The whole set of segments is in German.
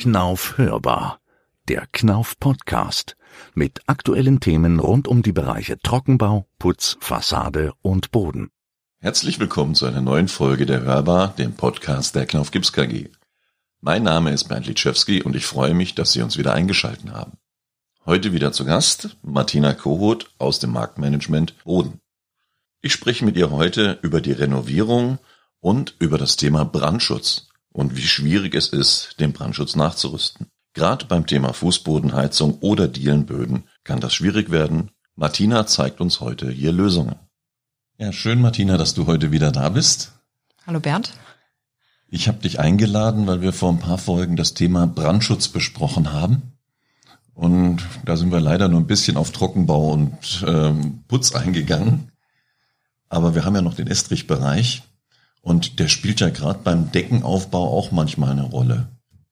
Knauf hörbar. Der Knauf Podcast mit aktuellen Themen rund um die Bereiche Trockenbau, Putz, Fassade und Boden. Herzlich willkommen zu einer neuen Folge der Hörbar, dem Podcast der Knauf Gips KG. Mein Name ist Bernd Litschewski und ich freue mich, dass Sie uns wieder eingeschalten haben. Heute wieder zu Gast Martina Kohut aus dem Marktmanagement Boden. Ich spreche mit ihr heute über die Renovierung und über das Thema Brandschutz und wie schwierig es ist, den Brandschutz nachzurüsten. Gerade beim Thema Fußbodenheizung oder Dielenböden kann das schwierig werden. Martina zeigt uns heute hier Lösungen. Ja, schön, Martina, dass du heute wieder da bist. Hallo Bernd. Ich habe dich eingeladen, weil wir vor ein paar Folgen das Thema Brandschutz besprochen haben. Und da sind wir leider nur ein bisschen auf Trockenbau und ähm, Putz eingegangen. Aber wir haben ja noch den Estrichbereich. Und der spielt ja gerade beim Deckenaufbau auch manchmal eine Rolle.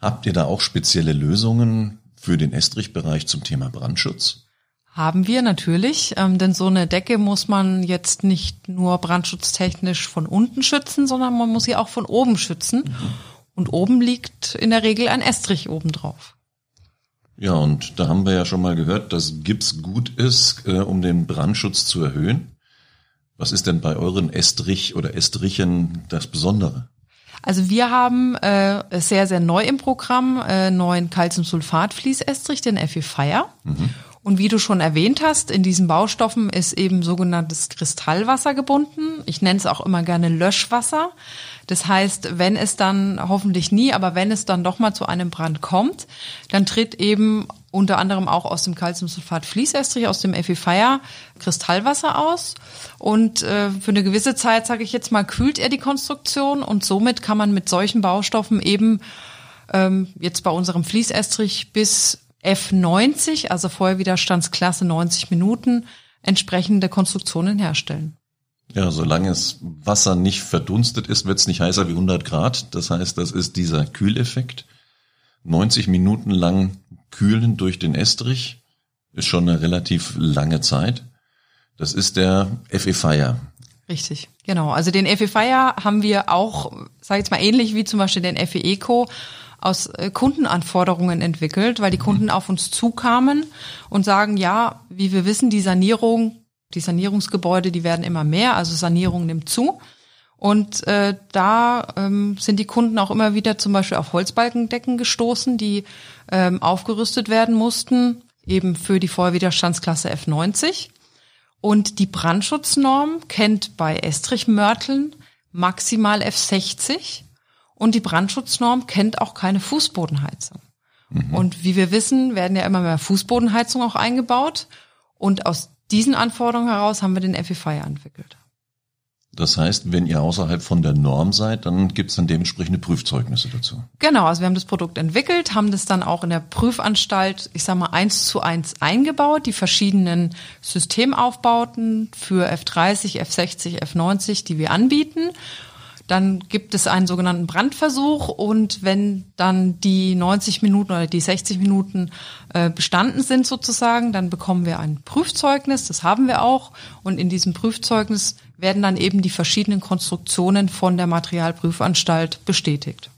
Habt ihr da auch spezielle Lösungen für den Estrichbereich zum Thema Brandschutz? Haben wir natürlich, ähm, denn so eine Decke muss man jetzt nicht nur brandschutztechnisch von unten schützen, sondern man muss sie auch von oben schützen. Mhm. Und oben liegt in der Regel ein Estrich obendrauf. Ja, und da haben wir ja schon mal gehört, dass Gips gut ist, äh, um den Brandschutz zu erhöhen. Was ist denn bei euren Estrich oder Estrichen das Besondere? Also wir haben äh, sehr, sehr neu im Programm äh, neuen Calciumsulfat-Fließestrich, den FE Fire. Mhm. Und wie du schon erwähnt hast, in diesen Baustoffen ist eben sogenanntes Kristallwasser gebunden. Ich nenne es auch immer gerne Löschwasser. Das heißt, wenn es dann hoffentlich nie, aber wenn es dann doch mal zu einem Brand kommt, dann tritt eben unter anderem auch aus dem Calciumsulfat Fließestrich, aus dem Fire Kristallwasser aus. Und äh, für eine gewisse Zeit, sage ich jetzt mal, kühlt er die Konstruktion und somit kann man mit solchen Baustoffen eben ähm, jetzt bei unserem Fließestrich bis F90, also Feuerwiderstandsklasse 90 Minuten, entsprechende Konstruktionen herstellen. Ja, solange es Wasser nicht verdunstet ist, wird es nicht heißer wie 100 Grad. Das heißt, das ist dieser Kühleffekt. 90 Minuten lang kühlen durch den Estrich ist schon eine relativ lange Zeit. Das ist der FE Fire. Richtig, genau. Also den FE Fire haben wir auch, sage ich jetzt mal ähnlich wie zum Beispiel den FE Eco aus äh, Kundenanforderungen entwickelt, weil die mhm. Kunden auf uns zukamen und sagen, ja, wie wir wissen, die Sanierung, die Sanierungsgebäude, die werden immer mehr, also Sanierung nimmt zu. Und äh, da ähm, sind die Kunden auch immer wieder zum Beispiel auf Holzbalkendecken gestoßen, die ähm, aufgerüstet werden mussten, eben für die Feuerwiderstandsklasse F90. Und die Brandschutznorm kennt bei Estrichmörteln maximal F60 und die Brandschutznorm kennt auch keine Fußbodenheizung. Mhm. Und wie wir wissen, werden ja immer mehr Fußbodenheizungen auch eingebaut. Und aus diesen Anforderungen heraus haben wir den FIFI entwickelt. Das heißt, wenn ihr außerhalb von der Norm seid, dann gibt es dann dementsprechende Prüfzeugnisse dazu. Genau, also wir haben das Produkt entwickelt, haben das dann auch in der Prüfanstalt, ich sag mal, eins zu eins eingebaut, die verschiedenen Systemaufbauten für F30, F60, F90, die wir anbieten. Dann gibt es einen sogenannten Brandversuch und wenn dann die 90 Minuten oder die 60 Minuten äh, bestanden sind sozusagen, dann bekommen wir ein Prüfzeugnis, das haben wir auch. Und in diesem Prüfzeugnis werden dann eben die verschiedenen Konstruktionen von der Materialprüfanstalt bestätigt.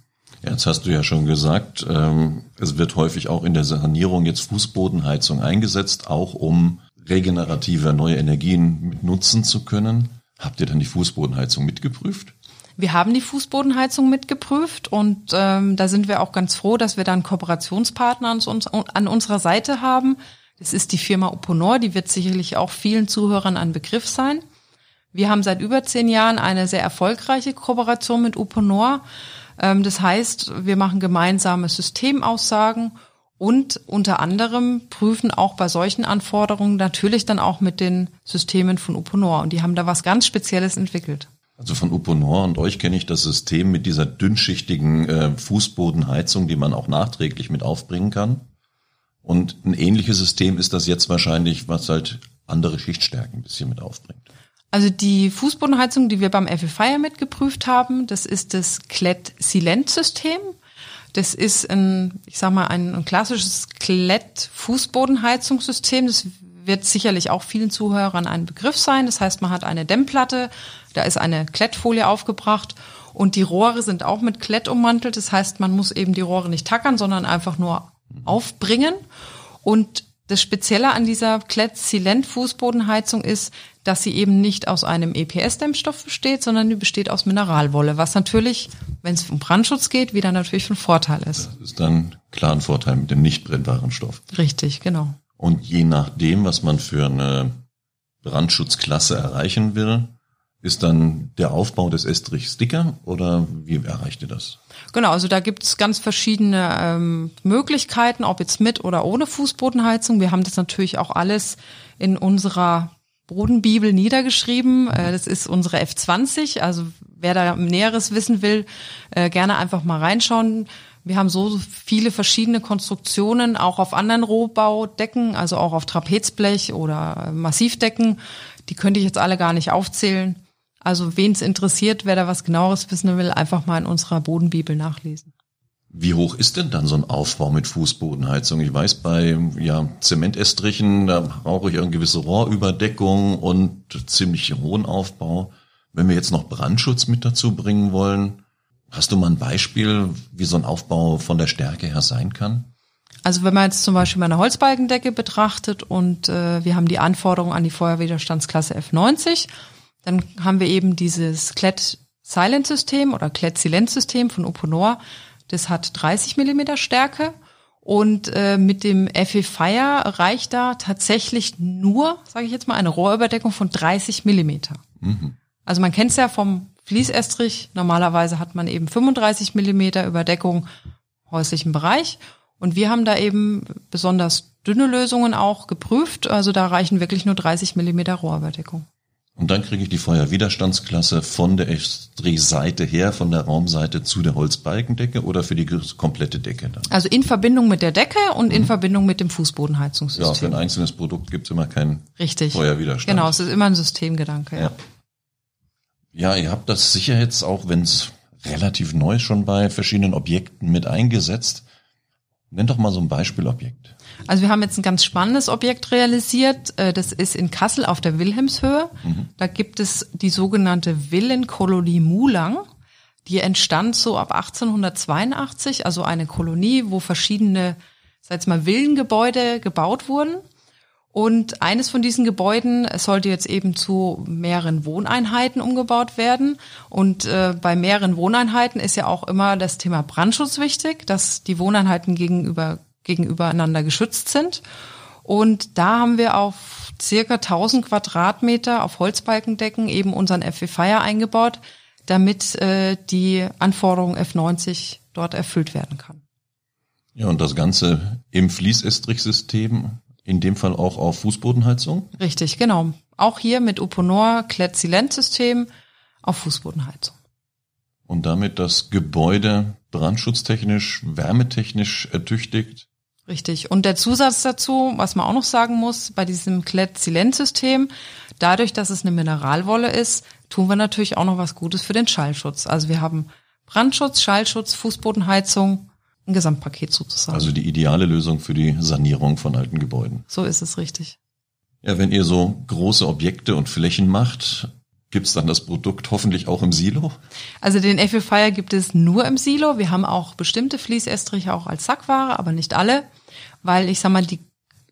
Ja, jetzt hast du ja schon gesagt, ähm, es wird häufig auch in der Sanierung jetzt Fußbodenheizung eingesetzt, auch um regenerative neue Energien mit nutzen zu können. Habt ihr dann die Fußbodenheizung mitgeprüft? Wir haben die Fußbodenheizung mitgeprüft und ähm, da sind wir auch ganz froh, dass wir dann Kooperationspartner an, uns, an unserer Seite haben. Das ist die Firma Uponor, die wird sicherlich auch vielen Zuhörern ein Begriff sein. Wir haben seit über zehn Jahren eine sehr erfolgreiche Kooperation mit Uponor. Ähm, das heißt, wir machen gemeinsame Systemaussagen und unter anderem prüfen auch bei solchen Anforderungen natürlich dann auch mit den Systemen von Uponor. Und die haben da was ganz Spezielles entwickelt. Also von Uponor und euch kenne ich das System mit dieser dünnschichtigen äh, Fußbodenheizung, die man auch nachträglich mit aufbringen kann. Und ein ähnliches System ist das jetzt wahrscheinlich, was halt andere Schichtstärken ein bisschen mit aufbringt. Also die Fußbodenheizung, die wir beim FFI mitgeprüft haben, das ist das Klett-Silent-System. Das ist ein, ich sag mal, ein, ein klassisches Klett-Fußbodenheizungssystem. Das wird sicherlich auch vielen Zuhörern ein Begriff sein. Das heißt, man hat eine Dämmplatte, da ist eine Klettfolie aufgebracht Und die Rohre sind auch mit Klett ummantelt. Das heißt, man muss eben die Rohre nicht tackern, sondern einfach nur aufbringen. Und das Spezielle an dieser Klett-Silent-Fußbodenheizung ist, dass sie eben nicht aus einem EPS-Dämmstoff besteht, sondern die besteht aus Mineralwolle, was natürlich, wenn es um Brandschutz geht, wieder natürlich von Vorteil ist. Das ist dann klar ein Vorteil mit dem nicht brennbaren Stoff. Richtig, genau. Und je nachdem, was man für eine Brandschutzklasse erreichen will, ist dann der Aufbau des Estrichs dicker oder wie erreicht ihr das? Genau, also da gibt es ganz verschiedene ähm, Möglichkeiten, ob jetzt mit oder ohne Fußbodenheizung. Wir haben das natürlich auch alles in unserer Bodenbibel niedergeschrieben. Äh, das ist unsere F20. Also wer da Näheres wissen will, äh, gerne einfach mal reinschauen. Wir haben so viele verschiedene Konstruktionen, auch auf anderen Rohbaudecken, also auch auf Trapezblech oder Massivdecken. Die könnte ich jetzt alle gar nicht aufzählen. Also wen es interessiert, wer da was genaueres wissen will, einfach mal in unserer Bodenbibel nachlesen. Wie hoch ist denn dann so ein Aufbau mit Fußbodenheizung? Ich weiß, bei ja, Zementestrichen, da brauche ich eine gewisse Rohrüberdeckung und ziemlich hohen Aufbau. Wenn wir jetzt noch Brandschutz mit dazu bringen wollen, hast du mal ein Beispiel, wie so ein Aufbau von der Stärke her sein kann? Also wenn man jetzt zum Beispiel mal eine Holzbalkendecke betrachtet und äh, wir haben die Anforderungen an die Feuerwiderstandsklasse F90, dann haben wir eben dieses Klett Silent System oder Klett Silent System von Uponor. Das hat 30 Millimeter Stärke und äh, mit dem FE Fire reicht da tatsächlich nur, sage ich jetzt mal, eine Rohrüberdeckung von 30 Millimeter. Mhm. Also man kennt es ja vom Fließestrich. Normalerweise hat man eben 35 Millimeter Überdeckung häuslichen Bereich. Und wir haben da eben besonders dünne Lösungen auch geprüft. Also da reichen wirklich nur 30 Millimeter Rohrüberdeckung. Und dann kriege ich die Feuerwiderstandsklasse von der Estrich-Seite her, von der Raumseite zu der Holzbalkendecke oder für die komplette Decke dann? Also in Verbindung mit der Decke und mhm. in Verbindung mit dem Fußbodenheizungssystem. Ja, für ein einzelnes Produkt gibt es immer keinen Richtig. Feuerwiderstand. Genau, es ist immer ein Systemgedanke. Ja, ja ihr habt das sicher jetzt auch, wenn es relativ neu ist, schon bei verschiedenen Objekten mit eingesetzt. Nenn doch mal so ein Beispielobjekt. Also wir haben jetzt ein ganz spannendes Objekt realisiert. Äh, das ist in Kassel auf der Wilhelmshöhe. Mhm. Da gibt es die sogenannte Villenkolonie Mulang. Die entstand so ab 1882, also eine Kolonie, wo verschiedene, sag ich mal, Villengebäude gebaut wurden. Und eines von diesen Gebäuden sollte jetzt eben zu mehreren Wohneinheiten umgebaut werden. Und äh, bei mehreren Wohneinheiten ist ja auch immer das Thema Brandschutz wichtig, dass die Wohneinheiten gegenüber gegenübereinander geschützt sind. Und da haben wir auf circa 1000 Quadratmeter auf Holzbalkendecken eben unseren FW Fire eingebaut, damit äh, die Anforderung F90 dort erfüllt werden kann. Ja, und das Ganze im Fließestrich-System in dem Fall auch auf Fußbodenheizung? Richtig, genau. Auch hier mit Uponor Klett-Silent-System auf Fußbodenheizung. Und damit das Gebäude brandschutztechnisch, wärmetechnisch ertüchtigt? Richtig. Und der Zusatz dazu, was man auch noch sagen muss, bei diesem Klett-Silent-System, dadurch, dass es eine Mineralwolle ist, tun wir natürlich auch noch was Gutes für den Schallschutz. Also wir haben Brandschutz, Schallschutz, Fußbodenheizung ein Gesamtpaket sozusagen. Also die ideale Lösung für die Sanierung von alten Gebäuden. So ist es richtig. Ja, wenn ihr so große Objekte und Flächen macht, gibt's dann das Produkt hoffentlich auch im Silo? Also den Fire gibt es nur im Silo. Wir haben auch bestimmte Fließestriche auch als Sackware, aber nicht alle, weil ich sag mal, die,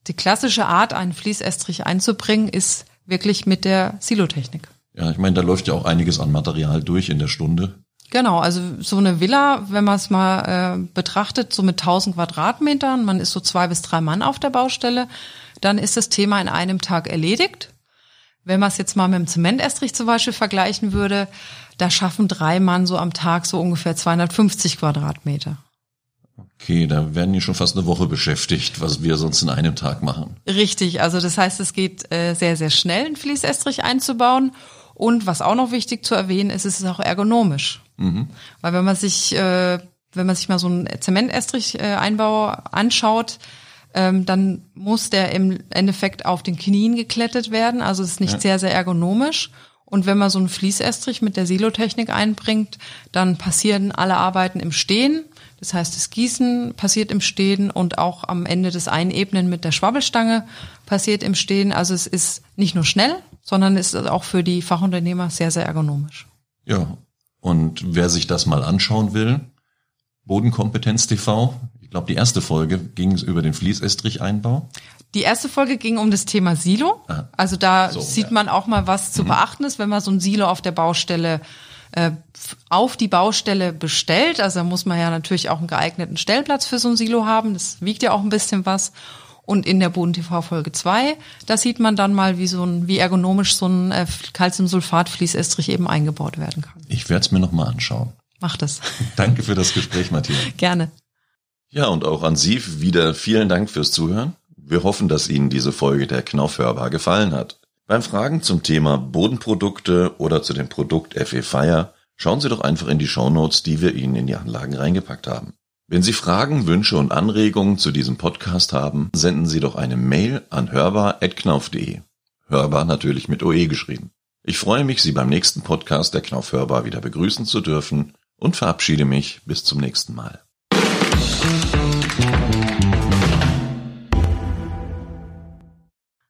die klassische Art, einen Fließestrich einzubringen, ist wirklich mit der Silotechnik. Ja, ich meine, da läuft ja auch einiges an Material durch in der Stunde. Genau, also so eine Villa, wenn man es mal äh, betrachtet, so mit 1000 Quadratmetern, man ist so zwei bis drei Mann auf der Baustelle, dann ist das Thema in einem Tag erledigt. Wenn man es jetzt mal mit dem Zementestrich zum Beispiel vergleichen würde, da schaffen drei Mann so am Tag so ungefähr 250 Quadratmeter. Okay, da werden die schon fast eine Woche beschäftigt, was wir sonst in einem Tag machen. Richtig, also das heißt, es geht äh, sehr, sehr schnell, einen Fließestrich einzubauen. Und was auch noch wichtig zu erwähnen ist, es ist auch ergonomisch. Mhm. Weil wenn man sich, äh, wenn man sich mal so einen Zementestrich-Einbau anschaut, ähm, dann muss der im Endeffekt auf den Knien geklettet werden. Also es ist nicht ja. sehr, sehr ergonomisch. Und wenn man so einen Fließestrich mit der Silotechnik einbringt, dann passieren alle Arbeiten im Stehen. Das heißt, das Gießen passiert im Stehen und auch am Ende das Einebnen mit der Schwabbelstange passiert im Stehen. Also es ist nicht nur schnell, sondern es ist auch für die Fachunternehmer sehr, sehr ergonomisch. Ja, Und wer sich das mal anschauen will, Bodenkompetenz TV, ich glaube, die erste Folge ging über den Fließestrich-Einbau. Die erste Folge ging um das Thema Silo. Ah. Also da So, sieht ja. Mhm. man auch mal, was zu beachten ist, wenn man so ein Silo auf der Baustelle äh, auf die Baustelle bestellt. Also da muss man ja natürlich auch einen geeigneten Stellplatz für so ein Silo haben. Das wiegt ja auch ein bisschen was. Und in der Boden TV Folge 2, da sieht man dann mal, wie so ein, wie ergonomisch so ein äh, Calciumsulfat-Fließestrich eben eingebaut werden kann. Ich werde es mir nochmal anschauen. Mach das. Danke für das Gespräch, Matthias. Gerne. Ja, und auch an Sie wieder vielen Dank fürs Zuhören. Wir hoffen, dass Ihnen diese Folge der Knauf hörbar gefallen hat. Beim Fragen zum Thema Bodenprodukte oder zu dem Produkt FE Fire schauen Sie doch einfach in die Shownotes, die wir Ihnen in die Anlagen reingepackt haben. Wenn Sie Fragen, Wünsche und Anregungen zu diesem Podcast haben, senden Sie doch eine Mail an hörbar.knauf.de. Hörbar natürlich mit OE geschrieben. Ich freue mich, Sie beim nächsten Podcast der Knauf Hörbar wieder begrüßen zu dürfen und verabschiede mich bis zum nächsten Mal.